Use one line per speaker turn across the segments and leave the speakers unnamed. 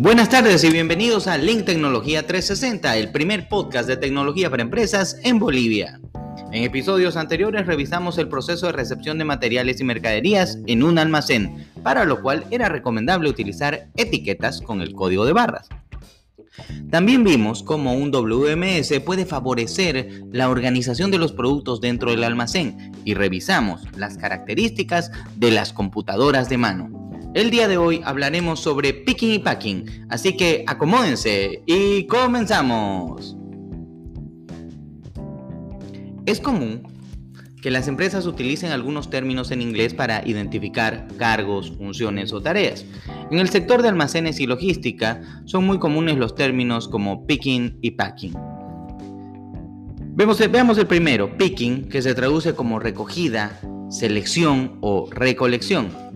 Buenas tardes y bienvenidos a Link Tecnología 360, el primer podcast de tecnología para empresas en Bolivia. En episodios anteriores revisamos el proceso de recepción de materiales y mercaderías en un almacén, para lo cual era recomendable utilizar etiquetas con el código de barras. También vimos cómo un WMS puede favorecer la organización de los productos dentro del almacén y revisamos las características de las computadoras de mano. El día de hoy hablaremos sobre picking y packing, así que acomódense y comenzamos. Es común que las empresas utilicen algunos términos en inglés para identificar cargos, funciones o tareas. En el sector de almacenes y logística son muy comunes los términos como picking y packing. Vemos, veamos el primero, picking, que se traduce como recogida, selección o recolección.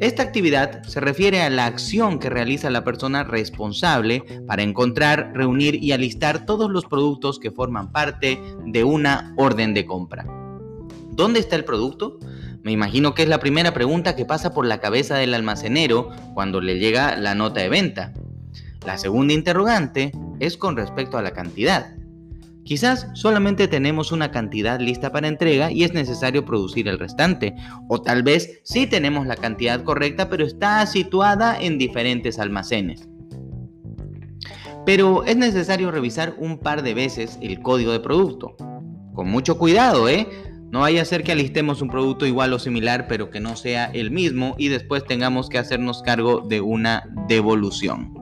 Esta actividad se refiere a la acción que realiza la persona responsable para encontrar, reunir y alistar todos los productos que forman parte de una orden de compra. ¿Dónde está el producto? Me imagino que es la primera pregunta que pasa por la cabeza del almacenero cuando le llega la nota de venta. La segunda interrogante es con respecto a la cantidad. Quizás solamente tenemos una cantidad lista para entrega y es necesario producir el restante. O tal vez sí tenemos la cantidad correcta pero está situada en diferentes almacenes. Pero es necesario revisar un par de veces el código de producto. Con mucho cuidado, ¿eh? No vaya a ser que alistemos un producto igual o similar pero que no sea el mismo y después tengamos que hacernos cargo de una devolución.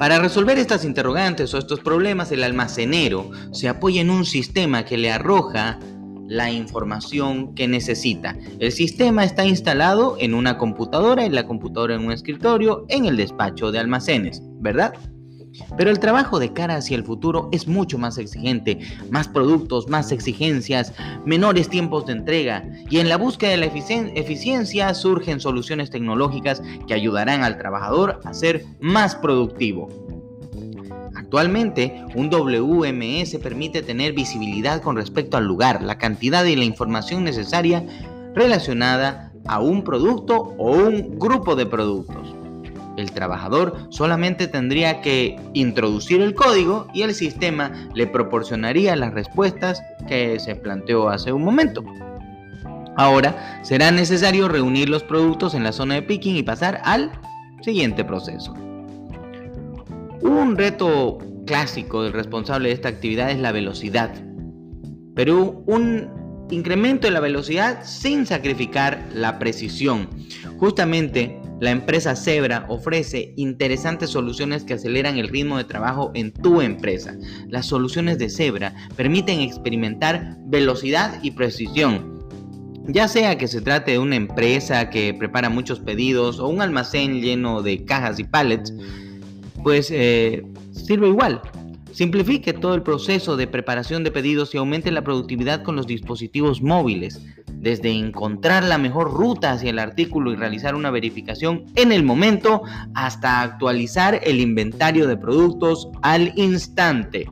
Para resolver estas interrogantes o estos problemas, el almacenero se apoya en un sistema que le arroja la información que necesita. El sistema está instalado en una computadora, en la computadora en un escritorio, en el despacho de almacenes, ¿verdad? Pero el trabajo de cara hacia el futuro es mucho más exigente, más productos, más exigencias, menores tiempos de entrega y en la búsqueda de la eficiencia surgen soluciones tecnológicas que ayudarán al trabajador a ser más productivo. Actualmente, un WMS permite tener visibilidad con respecto al lugar, la cantidad y la información necesaria relacionada a un producto o un grupo de productos. El trabajador solamente tendría que introducir el código y el sistema le proporcionaría las respuestas que se planteó hace un momento. Ahora será necesario reunir los productos en la zona de picking y pasar al siguiente proceso. Un reto clásico del responsable de esta actividad es la velocidad, pero un incremento de la velocidad sin sacrificar la precisión. Justamente la empresa Zebra ofrece interesantes soluciones que aceleran el ritmo de trabajo en tu empresa. Las soluciones de Zebra permiten experimentar velocidad y precisión. Ya sea que se trate de una empresa que prepara muchos pedidos o un almacén lleno de cajas y pallets, pues eh, sirve igual. Simplifique todo el proceso de preparación de pedidos y aumente la productividad con los dispositivos móviles, desde encontrar la mejor ruta hacia el artículo y realizar una verificación en el momento hasta actualizar el inventario de productos al instante.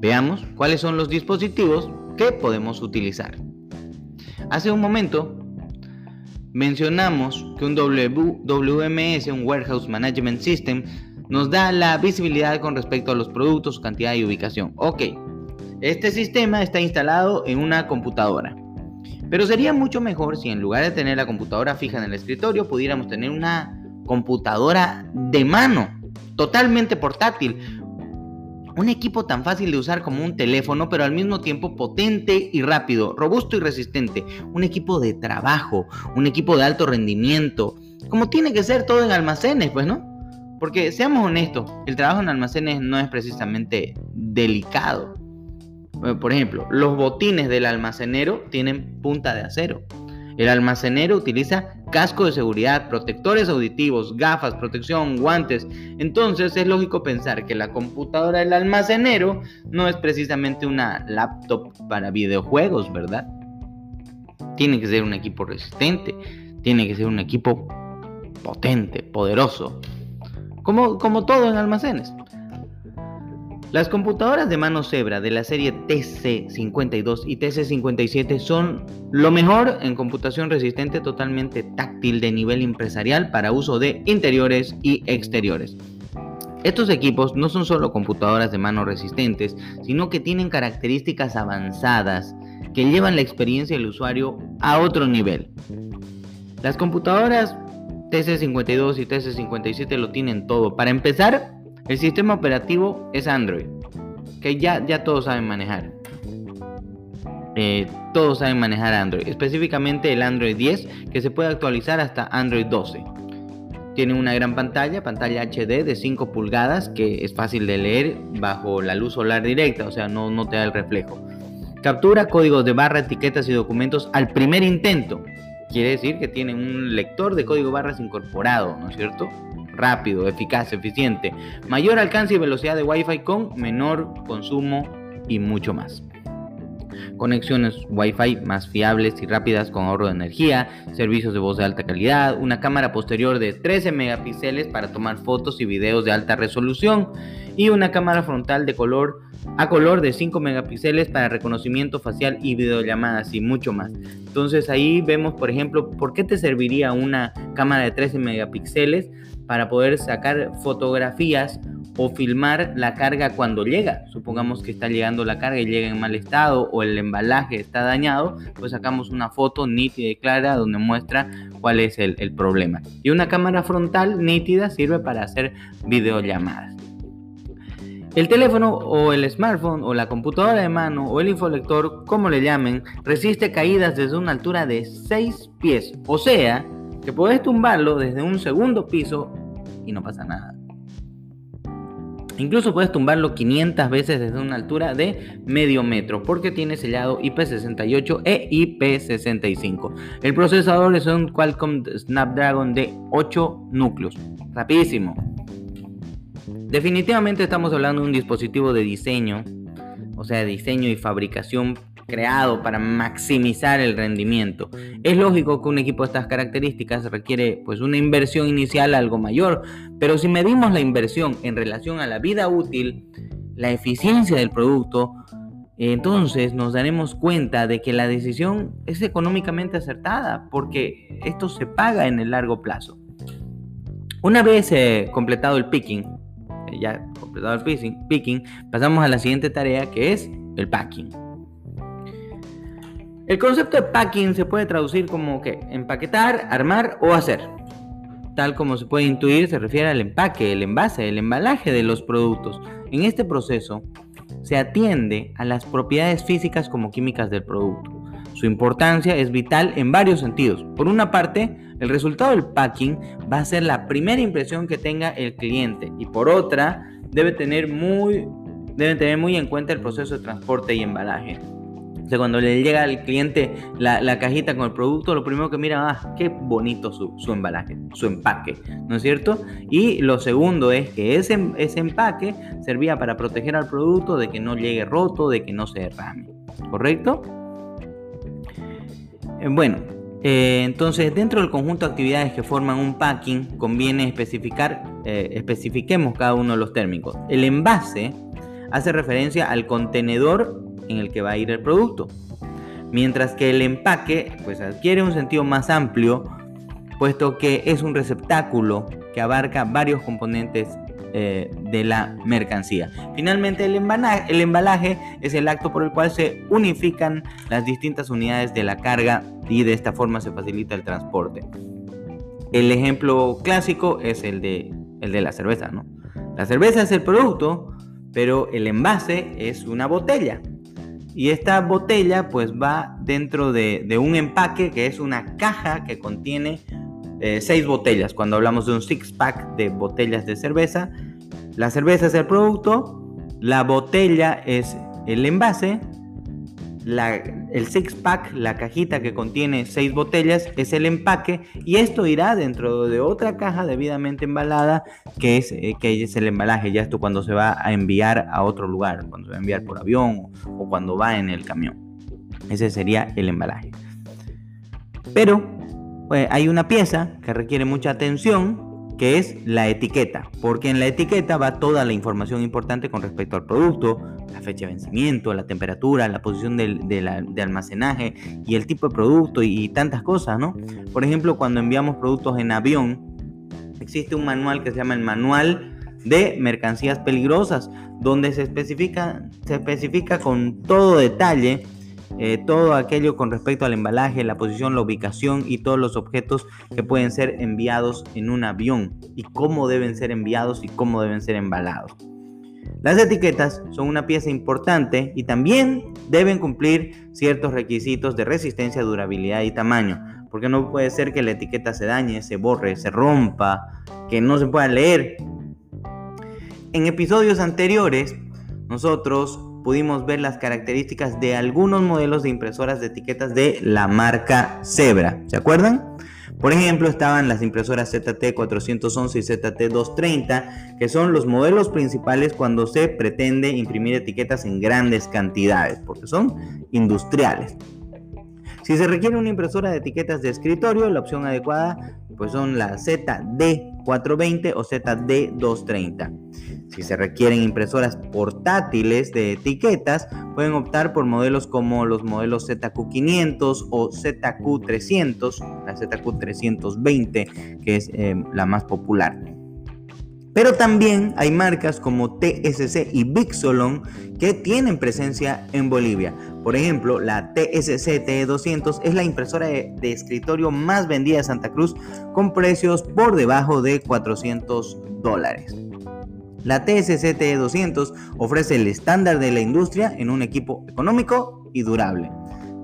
Veamos cuáles son los dispositivos que podemos utilizar. Hace un momento mencionamos que un WMS, un Warehouse Management System, nos da la visibilidad con respecto a los productos, cantidad y ubicación. Ok, este sistema está instalado en una computadora. Pero sería mucho mejor si en lugar de tener la computadora fija en el escritorio, pudiéramos tener una computadora de mano, totalmente portátil. Un equipo tan fácil de usar como un teléfono, pero al mismo tiempo potente y rápido, robusto y resistente. Un equipo de trabajo, un equipo de alto rendimiento, como tiene que ser todo en almacenes, pues, ¿no? Porque seamos honestos, el trabajo en almacenes no es precisamente delicado. Eh, por ejemplo, los botines del almacenero tienen punta de acero. El almacenero utiliza casco de seguridad, protectores auditivos, gafas, protección, guantes. Entonces es lógico pensar que la computadora del almacenero no es precisamente una laptop para videojuegos, ¿verdad? Tiene que ser un equipo resistente, tiene que ser un equipo potente, poderoso, como, todo en almacenes. Las computadoras de mano Zebra de la serie TC52 y TC57 son lo mejor en computación resistente totalmente táctil de nivel empresarial para uso de interiores y exteriores. Estos equipos no son solo computadoras de mano resistentes, sino que tienen características avanzadas que llevan la experiencia del usuario a otro nivel. Las computadoras TC52 y TC57 lo tienen todo. Para empezar, el sistema operativo es Android, que ya, ya todos saben manejar. Eh, todos saben manejar Android, específicamente el Android 10, que se puede actualizar hasta Android 12. Tiene una gran pantalla, pantalla HD de 5 pulgadas, que es fácil de leer bajo la luz solar directa, o sea, no, no te da el reflejo. Captura códigos de barra, etiquetas y documentos al primer intento. Quiere decir que tiene un lector de código barras incorporado, ¿no es cierto? Rápido, eficaz, eficiente, mayor alcance y velocidad de Wi-Fi con menor consumo y mucho más. Conexiones Wi-Fi más fiables y rápidas con ahorro de energía, servicios de voz de alta calidad, una cámara posterior de 13 megapíxeles para tomar fotos y videos de alta resolución y una cámara frontal de color a color de 5 megapíxeles para reconocimiento facial y videollamadas y mucho más. Entonces ahí vemos, por ejemplo, por qué te serviría una cámara de 13 megapíxeles para poder sacar fotografías o filmar la carga cuando llega. Supongamos que está llegando la carga y llega en mal estado o el embalaje está dañado, pues sacamos una foto nítida y clara donde muestra cuál es el, problema. Y una cámara frontal nítida sirve para hacer videollamadas. El teléfono o el smartphone o la computadora de mano o el infolector, como le llamen, resiste caídas desde una altura de 6 pies. O sea, que puedes tumbarlo desde un segundo piso y no pasa nada. Incluso puedes tumbarlo 500 veces desde una altura de medio metro porque tiene sellado IP68 e IP65. El procesador es un Qualcomm Snapdragon de 8 núcleos. Rapidísimo. Definitivamente estamos hablando de un dispositivo de diseño, o sea, diseño y fabricación creado para maximizar el rendimiento. Es lógico que un equipo de estas características requiere pues una inversión inicial algo mayor, pero si medimos la inversión en relación a la vida útil, la eficiencia del producto, entonces nos daremos cuenta de que la decisión es económicamente acertada porque esto se paga en el largo plazo. Una vez eh, completado el picking, ya completado el picking, pasamos a la siguiente tarea que es el packing. El concepto de packing se puede traducir como que empaquetar, armar o hacer. Tal como se puede intuir, se refiere al empaque, el envase, el embalaje de los productos. En este proceso se atiende a las propiedades físicas como químicas del producto. Su importancia es vital en varios sentidos. Por una parte, el resultado del packing va a ser la primera impresión que tenga el cliente y por otra, debe tener muy, debe tener muy en cuenta el proceso de transporte y embalaje. O sea, cuando le llega al cliente la, cajita con el producto, lo primero que mira, ah, qué bonito su, embalaje, su empaque, ¿no es cierto? Y lo segundo es que ese, ese empaque servía para proteger al producto de que no llegue roto, de que no se derrame, ¿correcto? Eh, bueno, eh, entonces dentro del conjunto de actividades que forman un packing, conviene especificar, eh, especifiquemos cada uno de los términos. El envase hace referencia al contenedor en el que va a ir el producto. Mientras que el empaque pues adquiere un sentido más amplio, puesto que es un receptáculo que abarca varios componentes eh, de la mercancía. Finalmente, el embalaje, el embalaje es el acto por el cual se unifican las distintas unidades de la carga y de esta forma se facilita el transporte. El ejemplo clásico es el de, el de la cerveza, ¿no? La cerveza es el producto, pero el envase es una botella. Y esta botella pues va dentro de, un empaque que es una caja que contiene eh, seis botellas. Cuando hablamos de un six pack de botellas de cerveza, la cerveza es el producto, la botella es el envase el six pack, la cajita que contiene seis botellas, es el empaque y esto irá dentro de otra caja debidamente embalada que es, eh, que es el embalaje. Ya esto cuando se va a enviar a otro lugar, cuando se va a enviar por avión o, cuando va en el camión. Ese sería el embalaje. Pero pues, hay una pieza que requiere mucha atención que es la etiqueta, porque en la etiqueta va toda la información importante con respecto al producto, la fecha de vencimiento, la temperatura, la posición de almacenaje y el tipo de producto y, tantas cosas, ¿no? Por ejemplo, cuando enviamos productos en avión, existe un manual que se llama el manual de mercancías peligrosas, donde se especifica, se especifica con todo detalle eh, todo aquello con respecto al embalaje, la posición, la ubicación y todos los objetos que pueden ser enviados en un avión y cómo deben ser enviados y cómo deben ser embalados. Las etiquetas son una pieza importante y también deben cumplir ciertos requisitos de resistencia, durabilidad y tamaño, porque no puede ser que la etiqueta se dañe, se borre, se rompa, que no se pueda leer. En episodios anteriores, nosotros pudimos ver las características de algunos modelos de impresoras de etiquetas de la marca Zebra. ¿Se acuerdan? Por ejemplo, estaban las impresoras ZT411 y ZT230, que son los modelos principales cuando se pretende imprimir etiquetas en grandes cantidades, porque son industriales. Si se requiere una impresora de etiquetas de escritorio, la opción adecuada pues son la ZD420 o ZD230. Si se requieren impresoras portátiles de etiquetas, pueden optar por modelos como los modelos ZQ500 o ZQ300, la ZQ320, que es eh, la más popular. Pero también hay marcas como TSC y Bixolon que tienen presencia en Bolivia. Por ejemplo, la TSC TE200 es la impresora de, de, escritorio más vendida de Santa Cruz con precios por debajo de 400 dólares. La TSCT 200 ofrece el estándar de la industria en un equipo económico y durable.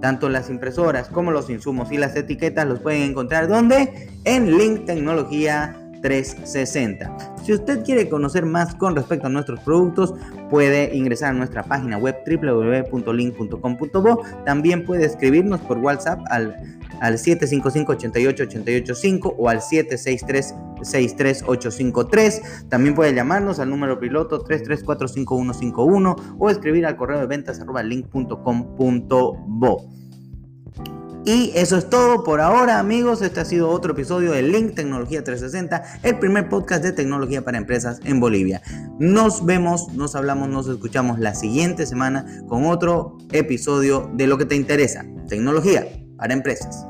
Tanto las impresoras como los insumos y las etiquetas los pueden encontrar donde? En Link Tecnología 360. Si usted quiere conocer más con respecto a nuestros productos, puede ingresar a nuestra página web www.link.com.bo. También puede escribirnos por WhatsApp al, al 755-88-885 o al 763-63853. También puede llamarnos al número piloto 3345151 o escribir al correo de ventas arroba link.com.bo. Y eso es todo por ahora, amigos. Este ha sido otro episodio de Link Tecnología 360, el primer podcast de tecnología para empresas en Bolivia. Nos vemos, nos hablamos, nos escuchamos la siguiente semana con otro episodio de lo que te interesa, tecnología para empresas.